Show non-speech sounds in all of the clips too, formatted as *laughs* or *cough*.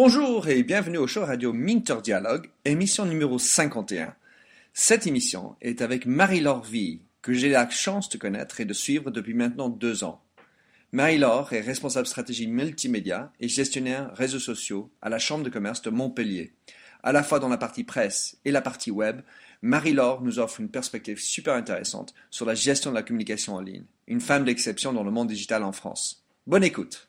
Bonjour et bienvenue au show radio Minter Dialogue, émission numéro 51. Cette émission est avec Marie-Laure Vie, que j'ai la chance de connaître et de suivre depuis maintenant deux ans. Marie-Laure est responsable stratégie multimédia et gestionnaire réseaux sociaux à la Chambre de commerce de Montpellier. À la fois dans la partie presse et la partie web, Marie-Laure nous offre une perspective super intéressante sur la gestion de la communication en ligne. Une femme d'exception dans le monde digital en France. Bonne écoute.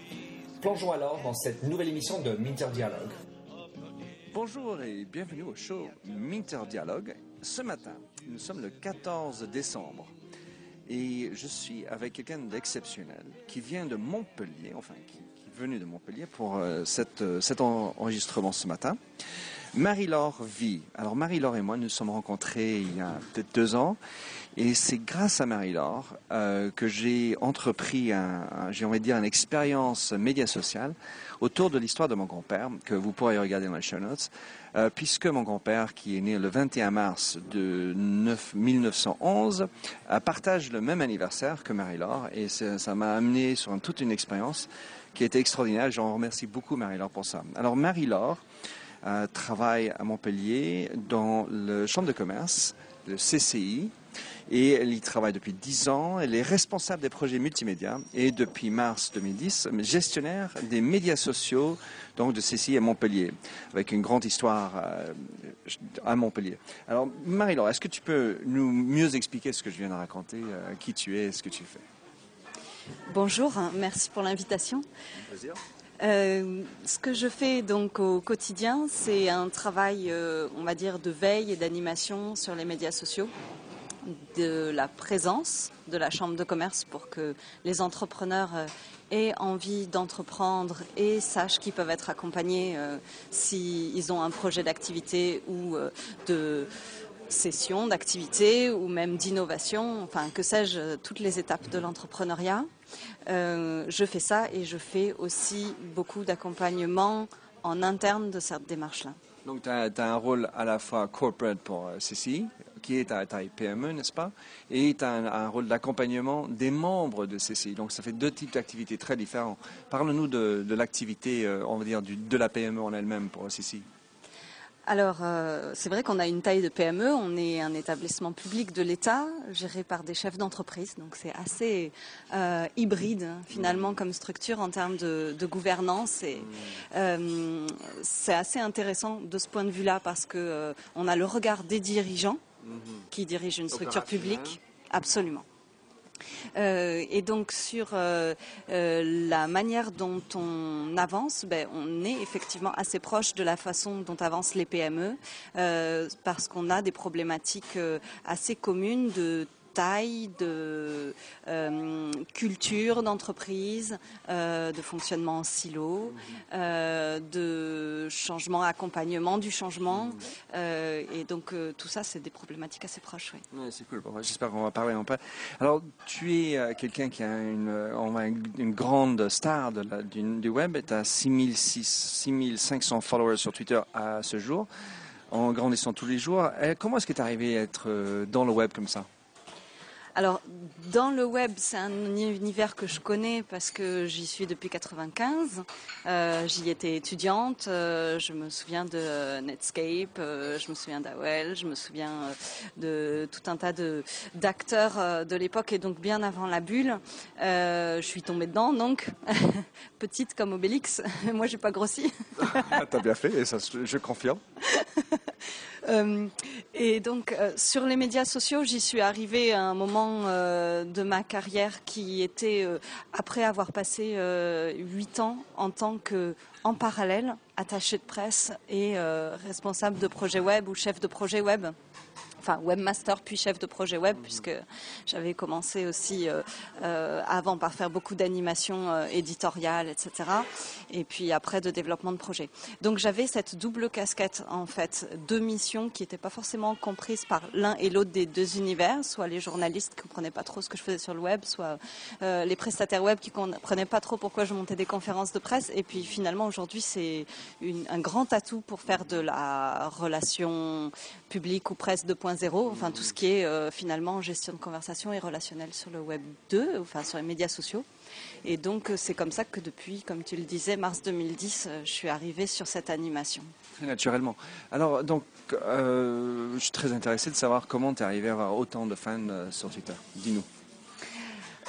Plongeons alors dans cette nouvelle émission de Minter Dialogue. Bonjour et bienvenue au show Minter Dialogue. Ce matin, nous sommes le 14 décembre et je suis avec quelqu'un d'exceptionnel qui vient de Montpellier, enfin qui, est venu de Montpellier pour euh, euh, cet en- enregistrement ce matin. Marie-Laure Vie. Alors Marie-Laure et moi nous nous sommes rencontrés il y a peut-être deux ans et c'est grâce à Marie-Laure euh, que j'ai entrepris, j'ai envie de dire, une expérience média sociale autour de l'histoire de mon grand-père que vous pourrez regarder dans les show notes. Euh, puisque mon grand-père, qui est né le 21 mars de 9 1911, euh, partage le même anniversaire que Marie-Laure et ça m'a amené sur toute une expérience qui était extraordinaire. J'en remercie beaucoup Marie-Laure pour ça. Alors Marie-Laure travaille à Montpellier dans le chambre de commerce, le CCI, et elle y travaille depuis 10 ans. Elle est responsable des projets multimédia et depuis mars 2010, gestionnaire des médias sociaux donc de CCI à Montpellier, avec une grande histoire euh, à Montpellier. Alors Marie-Laure, est-ce que tu peux nous mieux expliquer ce que je viens de raconter, euh, qui tu es, ce que tu fais? Bonjour, hein, merci pour l'invitation. Euh, ce que je fais donc au quotidien, c'est un travail, euh, on va dire, de veille et d'animation sur les médias sociaux, de la présence de la Chambre de commerce pour que les entrepreneurs euh, aient envie d'entreprendre et sachent qu'ils peuvent être accompagnés s'ils ont un projet d'activité ou de session d'activité ou même d'innovation, enfin que sais-je, toutes les étapes de l'entrepreneuriat. Euh, je fais ça et je fais aussi beaucoup d'accompagnement en interne de cette démarche-là. Donc tu as, un rôle à la fois corporate pour euh, CCI, qui est à taille PME, n'est-ce pas? Et tu as un, rôle d'accompagnement des membres de CCI. Donc ça fait deux types d'activités très différents. Parle-nous de, l'activité, euh, on va dire, de la PME en elle-même pour CCI. Alors, euh, c'est vrai qu'on a une taille de PME, on est un établissement public de l'État, géré par des chefs d'entreprise, donc c'est assez euh, hybride hein, finalement comme structure en termes de, de gouvernance. Et euh, c'est assez intéressant de ce point de vue-là parce que on a le regard des dirigeants qui dirigent une structure publique, absolument. Euh, et donc sur euh, euh, la manière dont on avance, ben, on est effectivement assez proche de la façon dont avancent les PME, parce qu'on a des problématiques assez communes de taille, de euh, culture d'entreprise, euh, de fonctionnement en silo, euh, de changement, accompagnement du changement. Et donc tout ça, c'est des problématiques assez proches. Oui. C'est cool. J'espère qu'on va parler un peu. Alors, tu es quelqu'un qui a une, grande star de la- du, du web. Tu as 6500 followers sur Twitter à ce jour, en grandissant tous les jours. Comment est-ce que tu es arrivé à être dans le web comme ça? Alors, dans le web, c'est un univers que je connais parce que j'y suis depuis 95. Euh, j'y étais étudiante. euh, je me souviens de Netscape, euh, je me souviens d'AOL, je me souviens de tout un tas de d'acteurs de l'époque et donc bien avant la bulle. Je suis tombée dedans, donc *laughs* petite comme Obélix. *laughs* Moi, j'ai pas grossi. Tu as bien fait, et ça, je confirme. *laughs* Euh, et donc, euh, sur les médias sociaux, j'y suis arrivée à un moment euh, de ma carrière qui était, après avoir passé huit ans en tant que, en parallèle, attaché de presse et responsable de projet web ou chef de projet web enfin webmaster puis chef de projet web puisque j'avais commencé aussi euh, euh, avant par faire beaucoup d'animations euh, éditoriales, etc. Et puis après de développement de projet. Donc j'avais cette double casquette en fait, deux missions qui n'étaient pas forcément comprises par l'un et l'autre des deux univers, soit les journalistes qui comprenaient pas trop ce que je faisais sur le web, soit les prestataires web qui comprenaient pas trop pourquoi je montais des conférences de presse. Et puis finalement aujourd'hui c'est un grand atout pour faire de la relation publique ou presse de point enfin tout ce qui est euh, finalement gestion de conversation et relationnel sur le web 2, enfin sur les médias sociaux. Et donc euh, c'est comme ça que depuis, comme tu le disais, mars 2010, euh, je suis arrivée sur cette animation. Naturellement. Alors donc, je suis très intéressé de savoir comment tu es arrivé à avoir autant de fans sur Twitter. Dis-nous.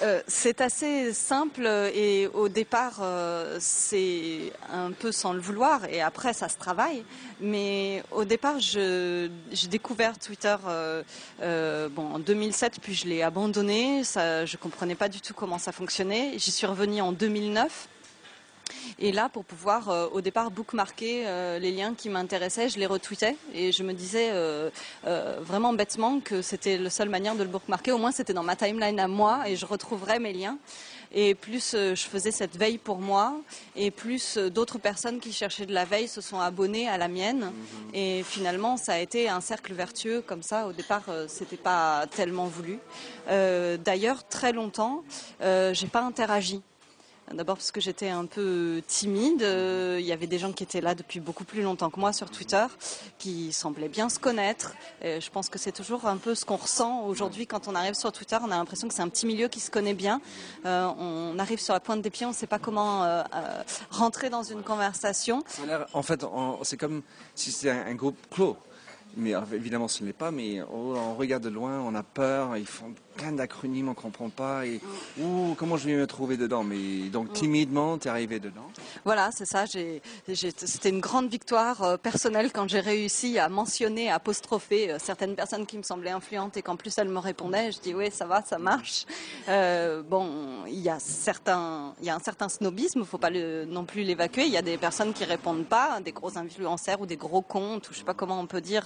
Euh, c'est assez simple et au départ euh, c'est un peu sans le vouloir et après ça se travaille. Mais au départ j'ai découvert Twitter euh, bon, en 2007 puis je l'ai abandonné. Je comprenais pas du tout comment ça fonctionnait. J'y suis revenue en 2009 et là, pour pouvoir euh, au départ bookmarker euh, les liens qui m'intéressaient, je les retweetais et je me disais euh, vraiment bêtement que c'était la seule manière de le bookmarker. Au moins, c'était dans ma timeline à moi et je retrouverais mes liens. Et plus je faisais cette veille pour moi, et plus d'autres personnes qui cherchaient de la veille se sont abonnées à la mienne. Mhm. Et finalement, ça a été un cercle vertueux comme ça. Au départ, c'était pas tellement voulu. D'ailleurs, très longtemps, j'ai pas interagi D'abord parce que j'étais un peu timide. Euh, il y avait des gens qui étaient là depuis beaucoup plus longtemps que moi sur Twitter, qui semblaient bien se connaître. Je pense que c'est toujours un peu ce qu'on ressent aujourd'hui quand on arrive sur Twitter. On a l'impression que c'est un petit milieu qui se connaît bien. Euh, on arrive sur la pointe des pieds, on ne sait pas comment euh, rentrer dans une conversation. En fait, c'est comme si c'était un groupe clos mais évidemment ce n'est pas, mais on, regarde de loin, on a peur, ils font plein d'acronymes, on ne comprend pas, et ouh, comment je vais me trouver dedans? Mais donc timidement, tu es arrivé dedans Voilà, c'est ça, c'était une grande victoire euh, personnelle quand j'ai réussi à mentionner, à apostropher euh, certaines personnes qui me semblaient influentes et qu'en plus elles me répondaient, je dis oui, ça va, ça marche. Euh, bon, il y, a certains, il y a un certain snobisme, il ne faut pas le, non plus l'évacuer, il y a des personnes qui répondent pas, des gros influenceurs ou des gros comptes, ou je sais pas comment on peut dire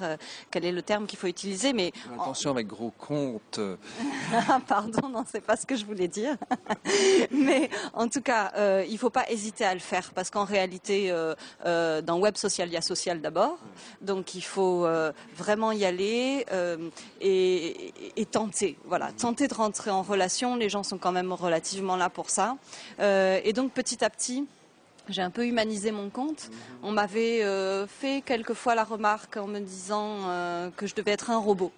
quel est le terme qu'il faut utiliser. Mais attention avec gros compte. *laughs* Pardon, non, c'est pas ce que je voulais dire. *laughs* mais en tout cas, euh, il faut pas hésiter à le faire parce qu'en réalité, euh, dans web social, il y a social d'abord. Donc il faut vraiment y aller et, tenter. Voilà, tenter de rentrer en relation. Les gens sont quand même relativement là pour ça. et donc petit à petit j'ai un peu humanisé mon compte. On m'avait euh, fait quelquefois la remarque en me disant euh, que je devais être un robot.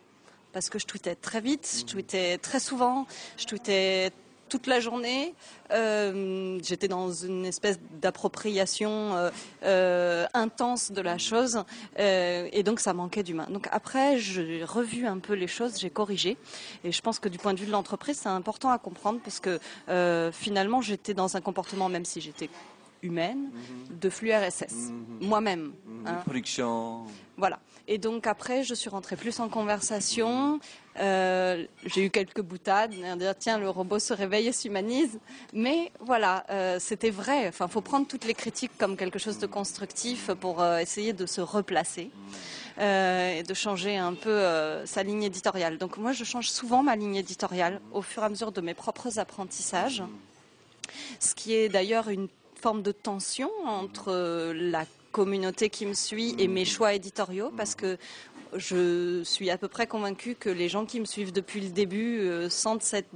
Parce que je tweetais très vite, je tweetais très souvent, je tweetais toute la journée. Euh, j'étais dans une espèce d'appropriation intense de la chose et donc ça manquait d'humain. Donc après, j'ai revu un peu les choses, j'ai corrigé et je pense que du point de vue de l'entreprise, c'est important à comprendre parce que finalement, j'étais dans un comportement, même si j'étais humaine de flux RSS, mhm. moi-même. Mhm. Hein. Production. Voilà. Et donc après, je suis rentrée plus en conversation. Euh, j'ai eu quelques boutades, dire tiens le robot se réveille et s'humanise. Mais voilà, euh, c'était vrai. Enfin, faut prendre toutes les critiques comme quelque chose de constructif pour euh, essayer de se replacer. et de changer un peu sa ligne éditoriale. Donc moi, je change souvent ma ligne éditoriale au fur et à mesure de mes propres apprentissages, ce qui est d'ailleurs une forme de tension entre la communauté qui me suit et mes choix éditoriaux? Parce que je suis à peu près convaincue que les gens qui me suivent depuis le début euh, sentent cette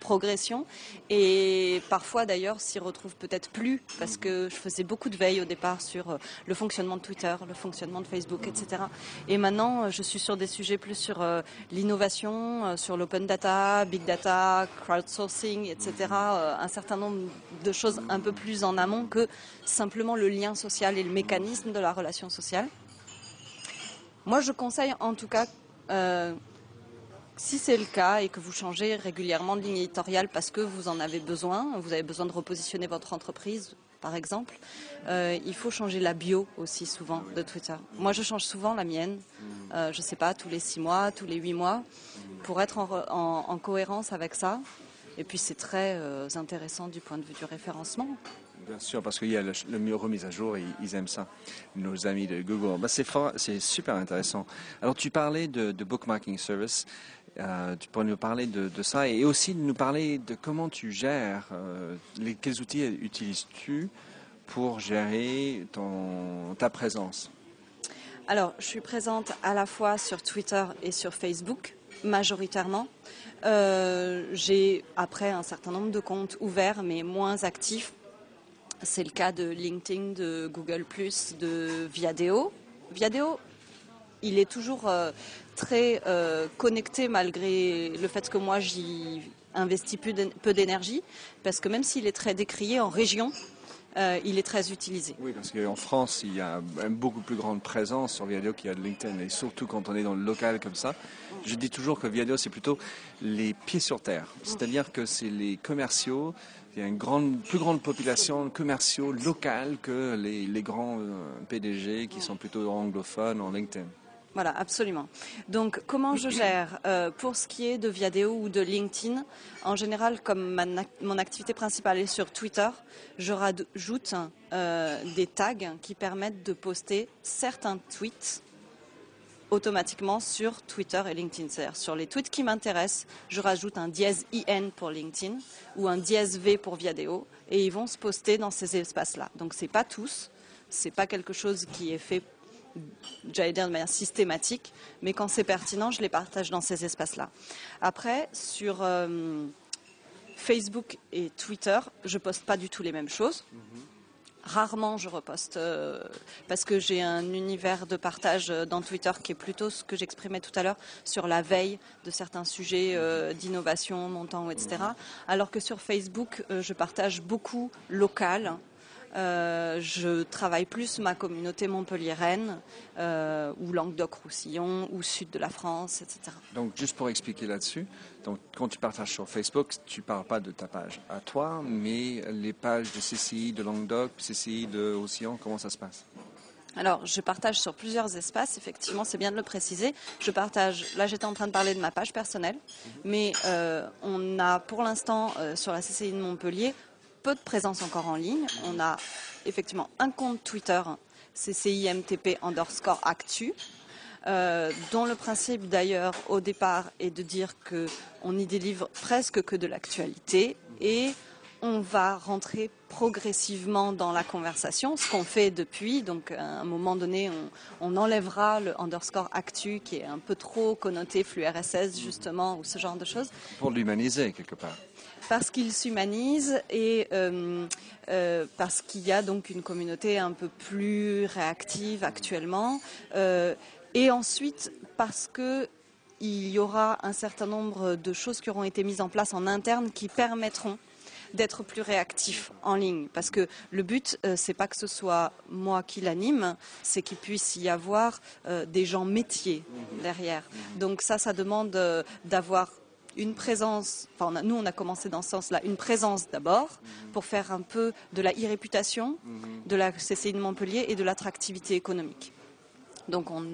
progression et parfois d'ailleurs s'y retrouvent peut-être plus parce que je faisais beaucoup de veille au départ sur euh, le fonctionnement de Twitter, le fonctionnement de Facebook, etc. Et maintenant euh, je suis sur des sujets plus sur euh, l'innovation, sur l'open data, big data, crowdsourcing, etc. Un certain nombre de choses un peu plus en amont que simplement le lien social et le mécanisme de la relation sociale. Moi, je conseille en tout cas si c'est le cas et que vous changez régulièrement de ligne éditoriale parce que vous en avez besoin, vous avez besoin de repositionner votre entreprise, par exemple, euh, il faut changer la bio aussi souvent de Twitter. Moi, je change souvent la mienne, euh, je ne sais pas, tous les six mois, tous les huit mois, pour être en, cohérence avec ça. Et puis, c'est très euh, intéressant du point de vue du référencement. Bien sûr, parce qu'il y a le, le remise à jour, et ils aiment ça, nos amis de Google. Bah, c'est, super intéressant. Alors, tu parlais de, bookmarking service. Euh, tu pourrais nous parler de, ça et aussi nous parler de comment tu gères, euh, les, quels outils utilises-tu pour gérer ta présence? Alors, je suis présente à la fois sur Twitter et sur Facebook, majoritairement. Euh, j'ai après un certain nombre de comptes ouverts mais moins actifs. C'est le cas de LinkedIn, de Google, de Viadeo. Viadeo, il est toujours très euh, connecté malgré le fait que moi j'y investis peu d'énergie, parce que même s'il est très décrié en région, euh, il est très utilisé. Oui, parce qu'en France, il y a une beaucoup plus grande présence sur Viadio qu'il y a de LinkedIn, et surtout quand on est dans le local comme ça. Je dis toujours que Viadio, c'est plutôt les pieds sur terre, c'est-à-dire que c'est les commerciaux, il y a une plus grande population commerciaux locale que les, les grands euh, PDG qui sont plutôt anglophones en LinkedIn. Voilà, absolument. Donc, comment je gère euh, Pour ce qui est de Viadeo ou de LinkedIn, en général, comme mon activité principale est sur Twitter, je rajoute euh, des tags qui permettent de poster certains tweets automatiquement sur Twitter et LinkedIn. C'est-à-dire sur les tweets qui m'intéressent, je rajoute un dièse IN pour LinkedIn ou un dièse V pour Viadeo et ils vont se poster dans ces espaces-là. Donc, c'est pas tous, c'est pas quelque chose qui est fait j'allais dire de manière systématique, mais quand c'est pertinent, je les partage dans ces espaces-là. Après, sur euh, Facebook et Twitter, je poste pas du tout les mêmes choses. Rarement je reposte euh, parce que j'ai un univers de partage euh, dans Twitter qui est plutôt ce que j'exprimais tout à l'heure sur la veille de certains sujets d'innovation, montant, etc. Alors que sur Facebook, je partage beaucoup local, euh, je travaille plus ma communauté montpelliéraine euh, ou Languedoc-Roussillon ou sud de la France, etc. Donc juste pour expliquer là-dessus, donc quand tu partages sur Facebook, tu parles pas de ta page à toi, mais les pages de CCI de Languedoc, CCI de Roussillon, comment ça se passe? Alors, je partage sur plusieurs espaces, effectivement, c'est bien de le préciser. Je partage, là j'étais en train de parler de ma page personnelle, mais euh, on a pour l'instant sur la CCI de Montpellier peu de présence encore en ligne. On a effectivement un compte Twitter, CCIMTP underscore actu, euh, dont le principe d'ailleurs au départ est de dire qu'on y délivre presque que de l'actualité et on va rentrer progressivement dans la conversation, ce qu'on fait depuis. Donc, à un moment donné, on, enlèvera le underscore actu qui est un peu trop connoté flux RSS, justement, ou ce genre de choses. Pour l'humaniser, quelque part parce qu'il s'humanise et euh, euh, parce qu'il y a donc une communauté un peu plus réactive actuellement. Euh, et ensuite parce que il y aura un certain nombre de choses qui auront été mises en place en interne qui permettront d'être plus réactif en ligne. Parce que le but, ce c'est pas que ce soit moi qui l'anime, c'est qu'il puisse y avoir des gens métiers derrière. Donc ça, ça demande d'avoir une présence, enfin, nous on a commencé dans ce sens-là, une présence d'abord mhm. pour faire un peu de la e-réputation mhm. de la CCI de Montpellier et de l'attractivité économique. Donc on,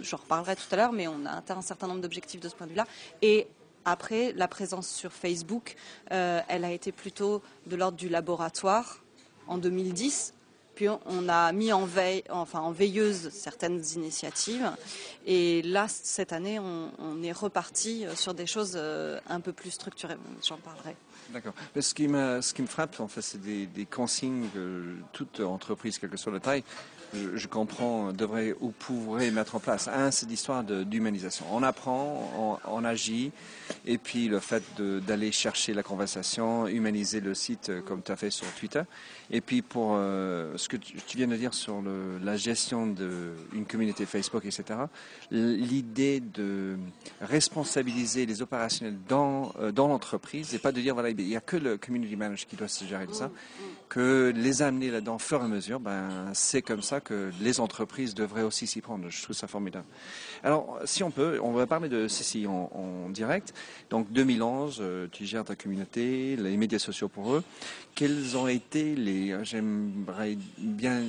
j'en reparlerai tout à l'heure, mais on a atteint un certain nombre d'objectifs de ce point de vue-là. Et après, la présence sur Facebook, euh, elle a été plutôt de l'ordre du laboratoire en 2010 puis on a mis en veille, enfin en veilleuse certaines initiatives. Et là, cette année, on, est reparti sur des choses euh, un peu plus structurées. J'en parlerai. D'accord. Ce qui, me, frappe, en fait, c'est des, consignes que toute entreprise, quelle que soit la taille, je, comprends, devrait ou pourrait mettre en place. Un, c'est l'histoire d'humanisation. On apprend, on, agit, et puis le fait d'aller chercher la conversation, humaniser le site euh, comme tu as fait sur Twitter. Et puis pour euh, ce que tu, viens de dire sur la gestion d'une communauté Facebook, etc., l'idée de responsabiliser les opérationnels dans, euh, dans l'entreprise et pas de dire, voilà, il n'y a que le community manager qui doit se gérer de ça, que les amener là-dedans au fur et à mesure, ben, c'est comme ça que les entreprises devraient aussi s'y prendre. Je trouve ça formidable. Alors, si on peut, on va parler de ceci en, en direct. Donc, 2011, euh, tu gères ta communauté, les médias sociaux pour eux. Quels ont été les, j'aimerais bien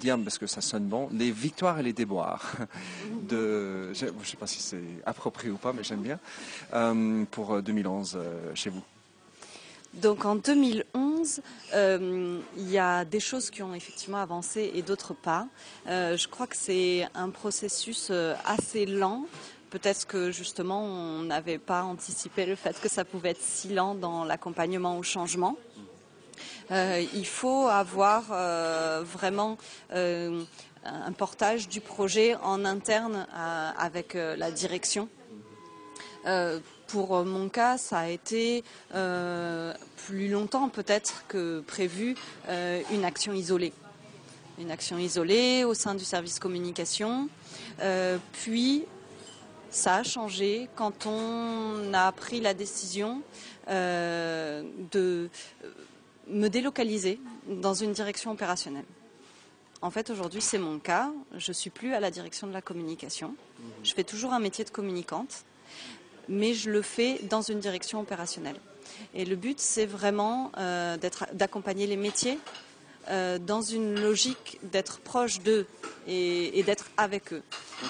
dire parce que ça sonne bon, les victoires et les déboires de, je ne sais pas si c'est approprié ou pas, mais j'aime bien, euh, pour 2011 euh, chez vous Donc en 2011, euh, il y a des choses qui ont effectivement avancé et d'autres pas. Euh, je crois que c'est un processus euh, assez lent. Peut-être que justement on n'avait pas anticipé le fait que ça pouvait être si lent dans l'accompagnement au changement. il faut avoir vraiment un portage du projet en interne avec la direction pour mon cas, ça a été euh, plus longtemps peut-être que prévu euh, une action isolée. Une action isolée au sein du service communication. Euh, puis, ça a changé quand on a pris la décision de me délocaliser dans une direction opérationnelle. En fait, aujourd'hui, c'est mon cas. Je suis plus à la direction de la communication. Mmh. Je fais toujours un métier de communicante mais je le fais dans une direction opérationnelle. Et le but, c'est vraiment euh, d'accompagner les métiers euh, dans une logique d'être proche d'eux et, d'être avec eux.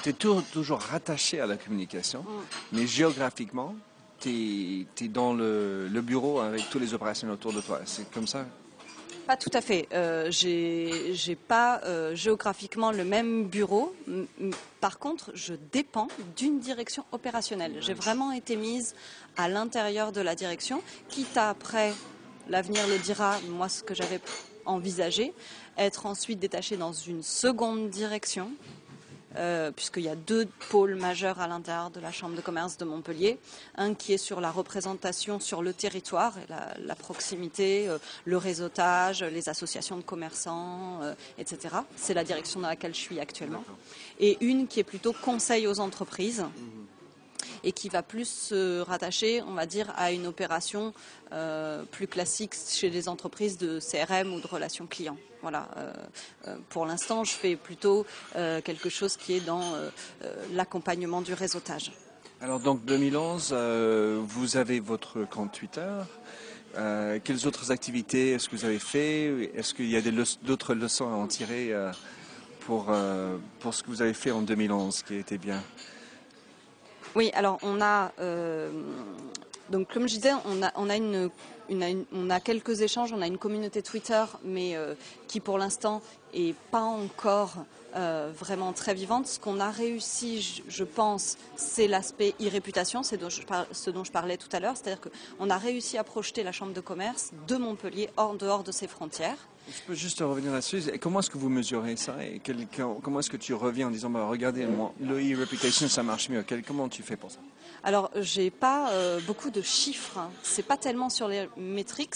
Tu es toujours rattaché à la communication, mm. mais géographiquement, tu es, dans le, bureau avec tous les opérationnels autour de toi. C'est comme ça pas tout à fait. Euh, j'ai pas euh, géographiquement le même bureau. Par contre, je dépends d'une direction opérationnelle. J'ai vraiment été mise à l'intérieur de la direction, quitte à après, l'avenir le dira, moi ce que j'avais envisagé, être ensuite détachée dans une seconde direction euh, puisqu'il y a deux pôles majeurs à l'intérieur de la Chambre de commerce de Montpellier. Un qui est sur la représentation sur le territoire, et la, proximité, euh, le réseautage, les associations de commerçants, euh, etc. C'est la direction dans laquelle je suis actuellement. Et une qui est plutôt conseil aux entreprises. Mmh et qui va plus se rattacher, on va dire, à une opération euh, plus classique chez les entreprises de CRM ou de relations clients. Voilà. Euh, euh, pour l'instant, je fais plutôt quelque chose qui est dans l'accompagnement du réseautage. Alors donc 2011, vous avez votre compte Twitter. quelles autres activités est-ce que vous avez fait? Est-ce qu'il y a d'autres leçons à en tirer pour, pour ce que vous avez fait en 2011 qui a été bien? Oui, alors on a, euh, donc comme je disais, on a, quelques échanges, on a une communauté Twitter, mais euh, qui pour l'instant est pas encore euh, vraiment très vivante. Ce qu'on a réussi, je, pense, c'est l'aspect e-réputation, c'est ce dont je parlais tout à l'heure, c'est-à-dire qu'on a réussi à projeter la Chambre de commerce de Montpellier hors dehors de ses frontières. Je peux juste revenir là-dessus. Comment est-ce que vous mesurez ça et comment est-ce que tu reviens en disant bah, regardez, le e-reputation ça marche mieux. comment tu fais pour ça? Alors, j'ai pas euh, beaucoup de chiffres. Hein. C'est pas tellement sur les metrics.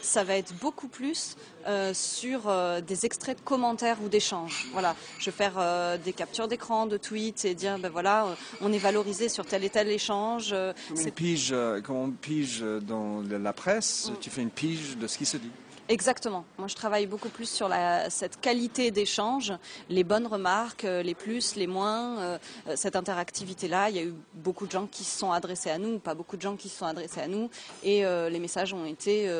Ça va être beaucoup plus euh, sur euh, des extraits de commentaires ou d'échanges. Voilà, je vais faire des captures d'écran, de tweets et dire ben voilà, on est valorisé sur tel et tel échange. Comme pige, quand on pige dans la presse, tu fais une pige de ce qui se dit. Exactement. Moi, je travaille beaucoup plus sur la, cette qualité d'échange, les bonnes remarques, euh, les plus, les moins, euh, euh, cette interactivité-là. Il y a eu beaucoup de gens qui se sont adressés à nous, pas beaucoup de gens qui se sont adressés à nous, et les messages ont été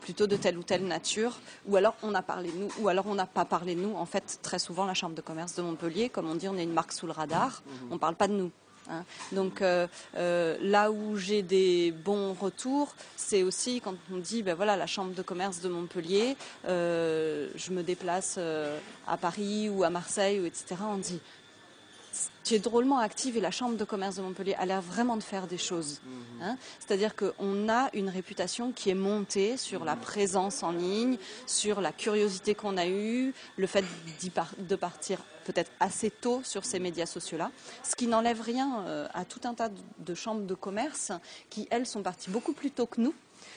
plutôt de telle ou telle nature, ou alors on a parlé de nous, ou alors on n'a pas parlé de nous. En fait, très souvent, la Chambre de commerce de Montpellier, comme on dit, on est une marque sous le radar, on ne parle pas de nous. Hein. Donc euh, euh, là où j'ai des bons retours, c'est aussi quand on dit, ben voilà, la chambre de commerce de Montpellier, euh, je me déplace à Paris ou à Marseille, ou etc. On dit, es drôlement active et la Chambre de commerce de Montpellier a l'air vraiment de faire des choses. Mhm. Hein. C'est-à-dire qu'on a une réputation qui est montée sur la présence en ligne, sur la curiosité qu'on a eue, le fait de partir peut-être assez tôt sur ces médias sociaux-là, ce qui n'enlève rien euh, à tout un tas de chambres de commerce qui, elles, sont parties beaucoup plus tôt que nous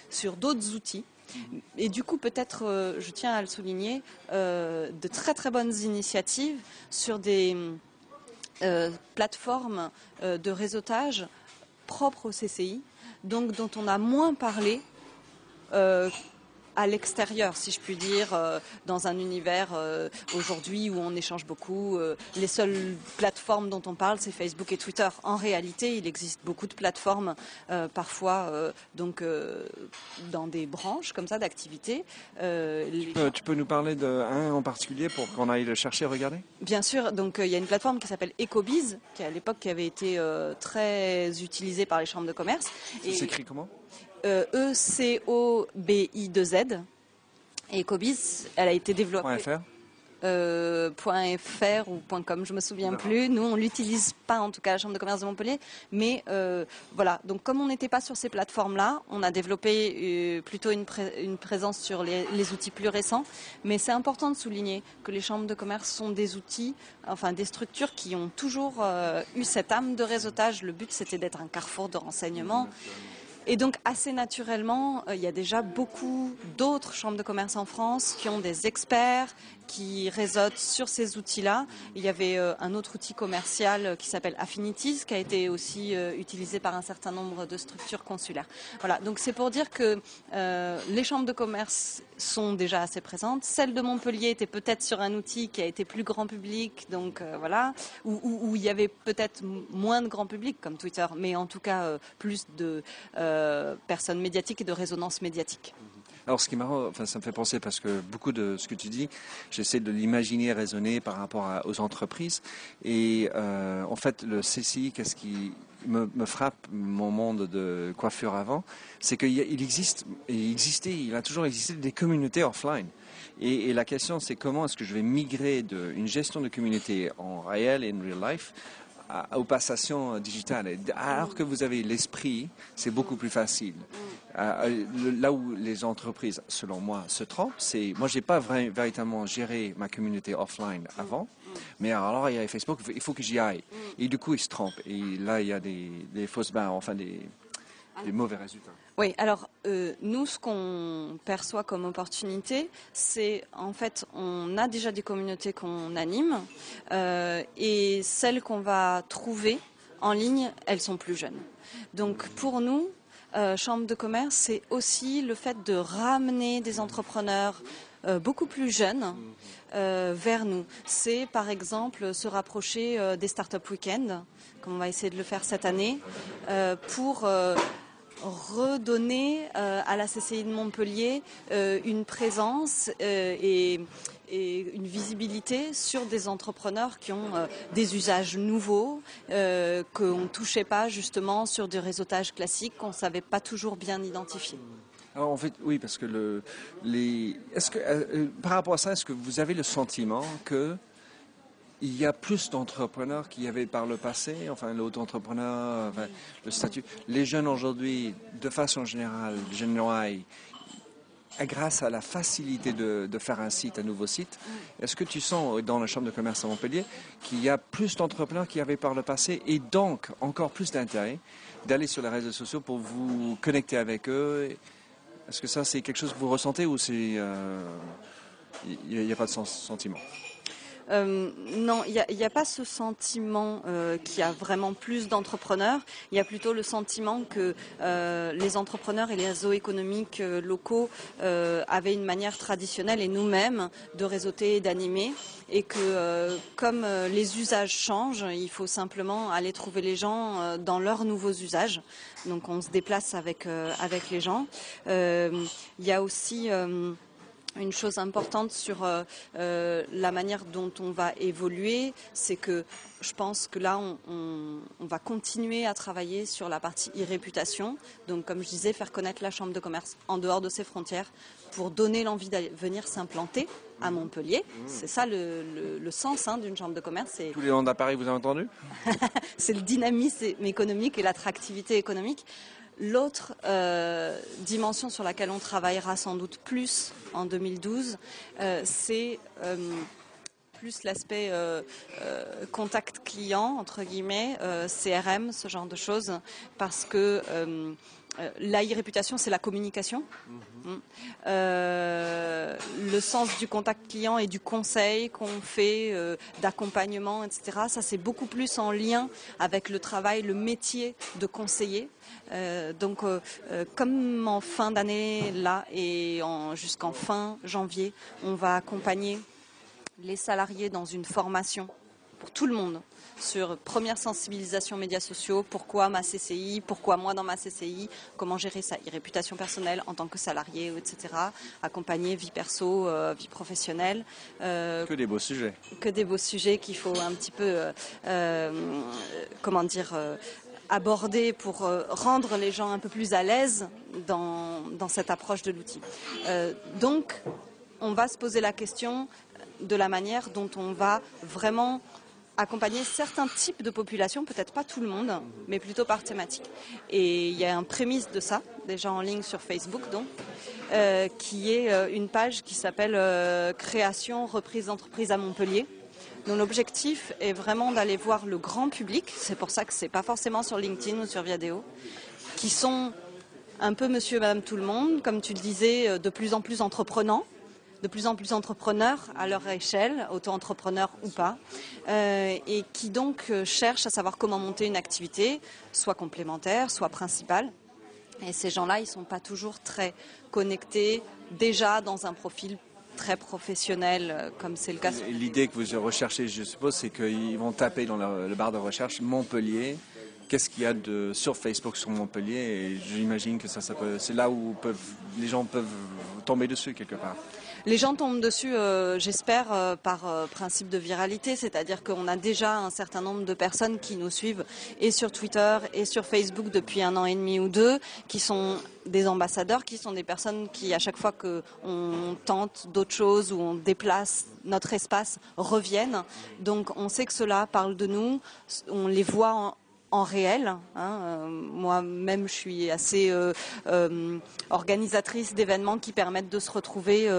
sur d'autres outils. Mhm. Et du coup, peut-être, euh, je tiens à le souligner, euh, de très très bonnes initiatives sur des plateforme euh, de réseautage propre au CCI, donc dont on a moins parlé euh, à l'extérieur, si je puis dire, euh, dans un univers euh, aujourd'hui où on échange beaucoup. Euh, les seules plateformes dont on parle, c'est Facebook et Twitter. En réalité, il existe beaucoup de plateformes, parfois donc dans des branches comme ça d'activités. Tu, peux nous parler d'un en particulier pour qu'on aille le chercher, regarder? Bien sûr. Donc il y a une plateforme qui s'appelle Ecobiz, qui à l'époque avait été très utilisée par les chambres de commerce. Ça s'écrit comment? E-C-O-B-I-2-Z. Et Ecobiz, elle a été développée. .fr euh, .fr ou .com, je me souviens plus. Nous, on l'utilise pas, en tout cas, la Chambre de commerce de Montpellier. Mais euh, voilà, donc comme on n'était pas sur ces plateformes-là, on a développé euh, plutôt une, une, présence sur les, les, outils plus récents. Mais c'est important de souligner que les chambres de commerce sont des outils, enfin des structures qui ont toujours euh, eu cette âme de réseautage. Le but, c'était d'être un carrefour de renseignement. Et donc, assez naturellement, euh, il y a déjà beaucoup d'autres chambres de commerce en France qui ont des experts qui réseautent sur ces outils-là. Il y avait euh, un autre outil commercial euh, qui s'appelle Affinities, qui a été aussi utilisé par un certain nombre de structures consulaires. Voilà, donc c'est pour dire que les chambres de commerce sont déjà assez présentes. Celle de Montpellier était peut-être sur un outil qui a été plus grand public, donc voilà, où, il y avait peut-être moins de grand public comme Twitter, mais en tout cas plus de euh, personnes médiatiques et de résonance médiatique. Alors, ce qui est marrant, enfin, ça me fait penser parce que beaucoup de ce que tu dis, j'essaie de l'imaginer raisonner par rapport aux entreprises. Et euh, en fait, le CCI, qu'est-ce qui me, frappe mon monde de coiffure avant, c'est qu'il existe, il existait, il a toujours existé des communautés offline. Et, et la question, c'est comment est-ce que je vais migrer d'une gestion de communauté en réel et en real life aux passations digitales. Alors que vous avez l'esprit, c'est beaucoup plus facile. Euh, là où les entreprises, selon moi, se trompent, c'est moi, j'ai pas véritablement géré ma communauté offline avant, mais alors il y a Facebook, il faut que j'y aille. Et du coup, ils se trompent. Et là, il y a des, des fausses bains, enfin des, des mauvais résultats. Oui, alors euh, nous, ce qu'on perçoit comme opportunité, c'est en fait, on a déjà des communautés qu'on anime euh, et celles qu'on va trouver en ligne, elles sont plus jeunes. Donc pour nous, euh, Chambre de commerce, c'est aussi le fait de ramener des entrepreneurs beaucoup plus jeunes vers nous. C'est par exemple se rapprocher des Startup Weekend, comme on va essayer de le faire cette année, pour redonner euh, à la CCI de Montpellier euh, une présence euh, et, une visibilité sur des entrepreneurs qui ont des usages nouveaux, qu'on ne touchait pas justement sur du réseautage classique qu'on ne savait pas toujours bien identifier. Alors en fait, oui, parce que le, les, par rapport à ça, est-ce que vous avez le sentiment que il y a plus d'entrepreneurs qu'il y avait par le passé, enfin l'auto-entrepreneur, enfin, le statut. Les jeunes aujourd'hui, de façon générale, jeunes grâce à la facilité de, faire un site, un nouveau site, est-ce que tu sens dans la Chambre de commerce à Montpellier qu'il y a plus d'entrepreneurs qu'il y avait par le passé et donc encore plus d'intérêt d'aller sur les réseaux sociaux pour vous connecter avec eux? Est-ce que ça c'est quelque chose que vous ressentez ou c'est euh, il n'y a, pas de sentiment? Euh, non, il n'y a, pas ce sentiment euh, qu'il y a vraiment plus d'entrepreneurs. Il y a plutôt le sentiment que euh, les entrepreneurs et les réseaux économiques locaux avaient une manière traditionnelle et nous-mêmes de réseauter et d'animer et que comme les usages changent, il faut simplement aller trouver les gens dans leurs nouveaux usages. Donc on se déplace avec, avec les gens. il y a aussi une chose importante sur euh, euh, la manière dont on va évoluer, c'est que je pense que là, on, va continuer à travailler sur la partie e-réputation. Donc, comme je disais, faire connaître la Chambre de commerce en dehors de ses frontières pour donner l'envie de venir s'implanter à Montpellier. Mmh. C'est ça le, sens hein, d'une Chambre de commerce. Tous les noms d'appareils, vous avez entendu? *laughs* C'est le dynamisme économique et l'attractivité économique. L'autre euh, dimension sur laquelle on travaillera sans doute plus en 2012, euh, c'est euh, plus l'aspect contact client, entre guillemets, CRM, ce genre de choses, parce que la réputation c'est la communication. Mm-hmm. Mm. le sens du contact client et du conseil qu'on fait, d'accompagnement, etc. Ça, c'est beaucoup plus en lien avec le travail, le métier de conseiller. Euh, donc, euh, euh, comme en fin d'année, là, et jusqu'en fin janvier, on va accompagner les salariés dans une formation pour tout le monde sur première sensibilisation médias sociaux, pourquoi ma CCI, pourquoi moi dans ma CCI, comment gérer sa réputation personnelle en tant que salarié, etc. Accompagner vie perso, vie professionnelle. que des beaux sujets. Que des beaux sujets qu'il faut un petit peu, comment dire, aborder pour rendre les gens un peu plus à l'aise dans, dans, cette approche de l'outil. donc, on va se poser la question de la manière dont on va vraiment accompagner certains types de populations, peut-être pas tout le monde, mais plutôt par thématique. Et il y a un prémisse de ça, déjà en ligne sur Facebook, donc, euh, qui est euh, une page qui s'appelle euh, Création, reprise d'entreprise à Montpellier. dont l'objectif est vraiment d'aller voir le grand public, c'est pour ça que c'est pas forcément sur LinkedIn ou sur Viadeo, qui sont un peu monsieur et madame tout le monde, comme tu le disais, de plus en plus entreprenants, de plus en plus entrepreneurs à leur échelle, auto-entrepreneurs ou pas, euh, et qui donc euh, cherchent à savoir comment monter une activité, soit complémentaire, soit principale. Et ces gens-là, ils ne sont pas toujours très connectés déjà dans un profil très professionnel, euh, comme c'est le cas. L'idée que vous recherchez, je suppose, c'est qu'ils vont taper dans le, bar de recherche Montpellier. Qu'est-ce qu'il y a de, sur Facebook sur Montpellier? Et j'imagine que ça, ça c'est là où peuvent, les gens peuvent tomber dessus quelque part. Les gens tombent dessus, euh, j'espère, euh, par euh, principe de viralité, c'est-à-dire qu'on a déjà un certain nombre de personnes qui nous suivent et sur Twitter et sur Facebook depuis un an et demi ou deux, qui sont des ambassadeurs, qui sont des personnes qui, à chaque fois qu'on tente d'autres choses ou on déplace notre espace, reviennent. Donc on sait que cela parle de nous, on les voit en en réel. Hein, euh, Moi-même, je suis assez euh, euh, organisatrice d'événements qui permettent de se retrouver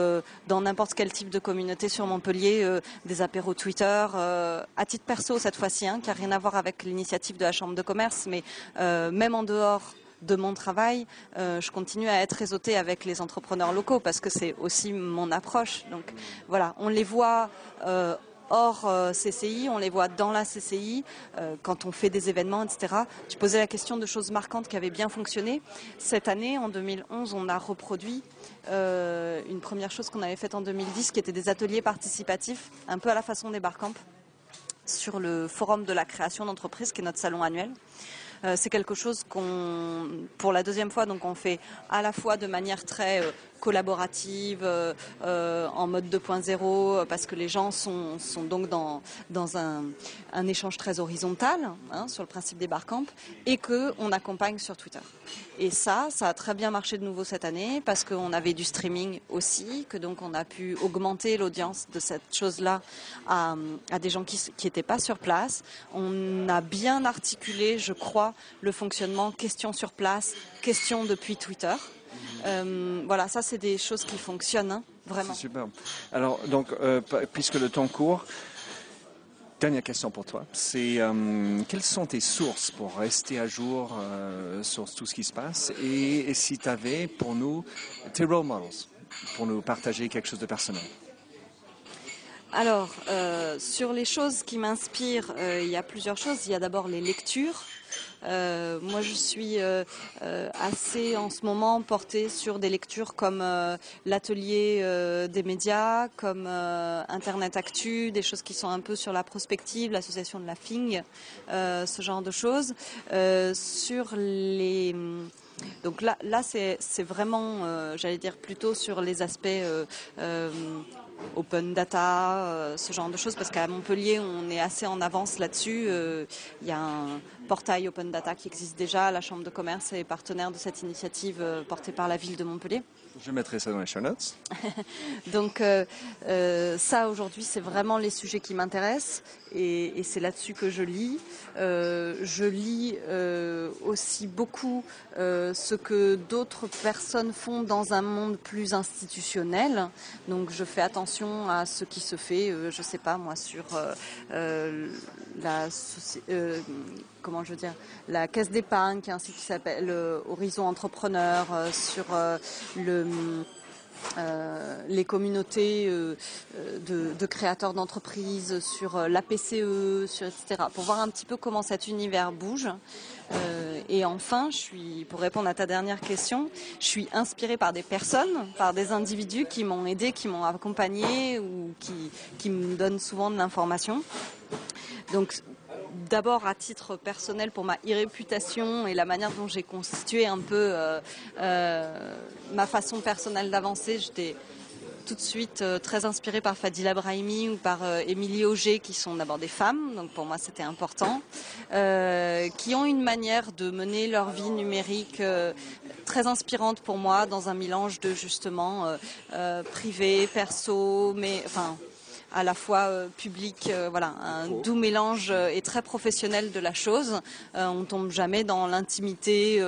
dans n'importe quel type de communauté sur Montpellier, des apéros Twitter, à titre perso cette fois-ci, hein, qui n'a rien à voir avec l'initiative de la Chambre de commerce, mais même en dehors de mon travail, je continue à être réseautée avec les entrepreneurs locaux parce que c'est aussi mon approche. Donc voilà, on les voit hors euh, CCI, on les voit dans la CCI, euh, quand on fait des événements, etc. Tu posais la question de choses marquantes qui avaient bien fonctionné. Cette année, en 2011, on a reproduit euh, une première chose qu'on avait faite en 2010, qui était des ateliers participatifs, un peu à la façon des Barcamp, sur le forum de la création d'entreprise, qui est notre salon annuel. c'est quelque chose qu'on, pour la deuxième fois, donc on fait à la fois de manière très euh, en mode 2.0, parce que les gens sont, sont donc dans, dans un, un, échange très horizontal hein, sur le principe des barcamps et qu'on accompagne sur Twitter. Et ça, ça a très bien marché de nouveau cette année parce qu'on avait du streaming aussi, que donc on a pu augmenter l'audience de cette chose-là à, à, des gens qui n'étaient pas sur place. On a bien articulé, je crois, le fonctionnement question sur place, question depuis Twitter. Euh, voilà, ça c'est des choses qui fonctionnent, hein, vraiment. Super. Alors, donc, euh, puisque le temps court, Dernière question pour toi. C'est euh, quelles sont tes sources pour rester à jour sur tout ce qui se passe? Et, si tu avais pour nous tes role models pour nous partager quelque chose de personnel? Alors, sur les choses qui m'inspirent, il y a plusieurs choses. Il y a d'abord les lectures. Euh, moi, je suis euh, euh, assez en ce moment portée sur des lectures comme l'atelier des médias, comme Internet Actu, des choses qui sont un peu sur la prospective, l'association de la FING, ce genre de choses. sur les donc là, là c'est vraiment, j'allais dire, plutôt sur les aspects open data, ce genre de choses, parce qu'à Montpellier, on est assez en avance là-dessus. Il y a un, portail Open Data qui existe déjà. La Chambre de commerce est partenaire de cette initiative euh, portée par la ville de Montpellier. Je mettrai ça dans les show notes. *laughs* Donc euh, euh, ça aujourd'hui c'est vraiment les sujets qui m'intéressent et, c'est là-dessus que je lis. je lis aussi beaucoup ce que d'autres personnes font dans un monde plus institutionnel. Donc je fais attention à ce qui se fait, je sais pas moi, sur la comment je veux dire, la caisse d'épargne, qui est un site qui s'appelle euh, Horizon Entrepreneur, euh, sur euh, le les communautés de, créateurs d'entreprises, sur l'APCE, sur etc. Pour voir un petit peu comment cet univers bouge. et enfin, je suis, pour répondre à ta dernière question, je suis inspirée par des personnes, par des individus qui m'ont aidé, qui m'ont accompagné ou qui, qui me donnent souvent de l'information. Donc d'abord à titre personnel pour ma irréputation et la manière dont j'ai constitué un peu euh, euh, ma façon personnelle d'avancer. J'étais tout de suite très inspirée par Fadila Brahimi ou par Émilie Auger, qui sont d'abord des femmes, donc pour moi c'était important, qui ont une manière de mener leur vie numérique très inspirante pour moi dans un mélange de justement privé, perso, mais enfin à la fois euh, public, euh, voilà, un doux mélange euh, et très professionnel de la chose. on tombe jamais dans l'intimité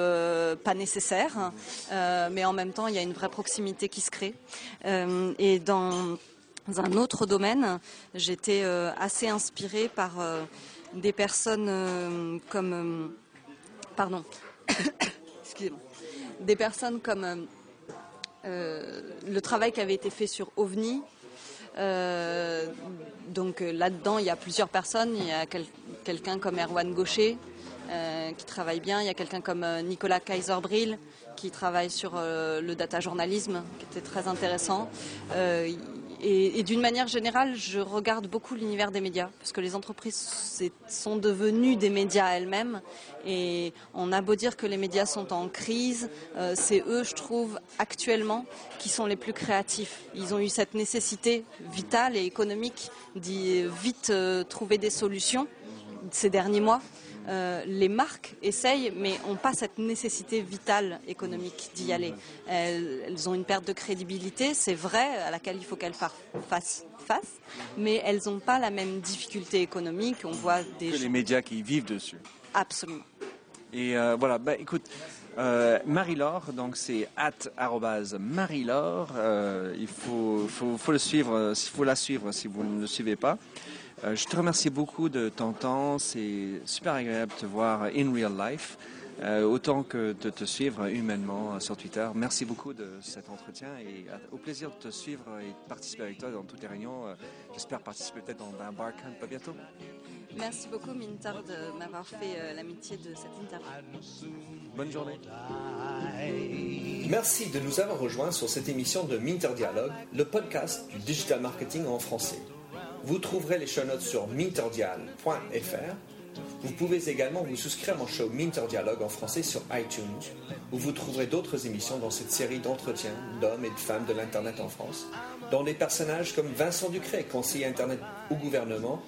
pas nécessaire, mais en même temps il y a une vraie proximité qui se crée. et dans un autre domaine, j'étais assez inspirée par des personnes comme, pardon, *coughs* excusez-moi, des personnes comme le travail qui avait été fait sur OVNI, donc euh, là-dedans, il y a plusieurs personnes. Il y a quelqu'un comme Erwan Gaucher euh, qui travaille bien. Il y a quelqu'un comme Nicolas Kaiserbrill qui travaille sur le data journalisme, qui était très intéressant. Et, d'une manière générale, je regarde beaucoup l'univers des médias, parce que les entreprises sont devenues des médias elles-mêmes. Et on a beau dire que les médias sont en crise, euh, c'est eux, je trouve, actuellement, qui sont les plus créatifs. Ils ont eu cette nécessité vitale et économique d'y vite euh, trouver des solutions ces derniers mois. Euh, les marques essayent, mais n'ont pas cette nécessité vitale économique d'y aller. Elles, ont une perte de crédibilité, c'est vrai, à laquelle il faut qu'elles fassent face, mais elles n'ont pas la même difficulté économique. On voit des que les médias qui vivent dessus. Absolument. Et euh, voilà, bah, écoute, euh, Marie-Laure, donc c'est at Marie-Laure. il faut, faut, faut, le suivre, il faut la suivre si vous ne le suivez pas. Euh, je te remercie beaucoup de ton temps. C'est super agréable de te voir in real life. Euh, autant que de te suivre humainement euh, sur Twitter. Merci beaucoup de cet entretien et au plaisir de te suivre et de participer avec toi dans toutes les réunions. J'espère participer peut-être dans un barcamp bientôt. Merci beaucoup Minter de m'avoir fait l'amitié de cette interview. Bonne journée. Merci de nous avoir rejoints sur cette émission de Minter Dialogue, le podcast du digital marketing en français. Vous trouverez les show notes sur minterdial.fr. Vous pouvez également vous souscrire à mon show Minter Dialogue en français sur iTunes, où vous trouverez d'autres émissions dans cette série d'entretiens d'hommes et de femmes de l'Internet en France, dont des personnages comme Vincent Ducret, conseiller Internet au gouvernement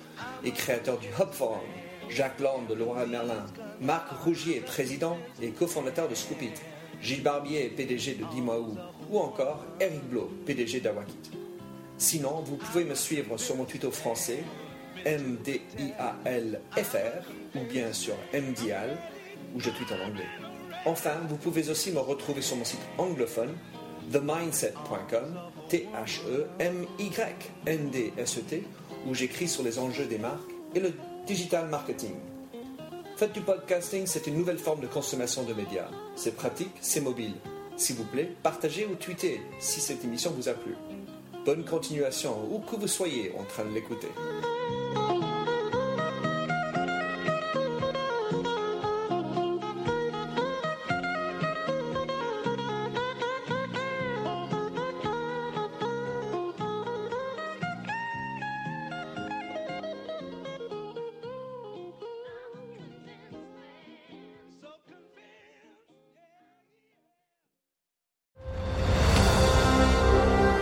et créateur du Hub Forum, Jacques Land de Laura Merlin, Marc Rougier, président et cofondateur de Scoopit, Gilles Barbier, PDG de Dimaou, ou encore Eric Blo, PDG d'Awakit. Sinon, vous pouvez me suivre sur mon Twitter français, MDIALFR, ou bien sur MDIAL, où je tweete en anglais. Enfin, vous pouvez aussi me retrouver sur mon site anglophone, themindset.com, T-H-E-M-Y-N-D-S-E-T, où j'écris sur les enjeux des marques et le digital marketing. Faites du podcasting, c'est une nouvelle forme de consommation de médias. C'est pratique, c'est mobile. S'il vous plaît, partagez ou tweetez si cette émission vous a plu. Bonne continuation, où que vous soyez en train de l'écouter.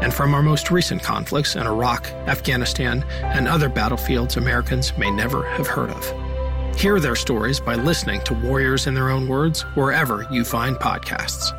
and from our most recent conflicts in Iraq, Afghanistan, and other battlefields Americans may never have heard of. Hear their stories by listening to Warriors in Their Own Words wherever you find podcasts.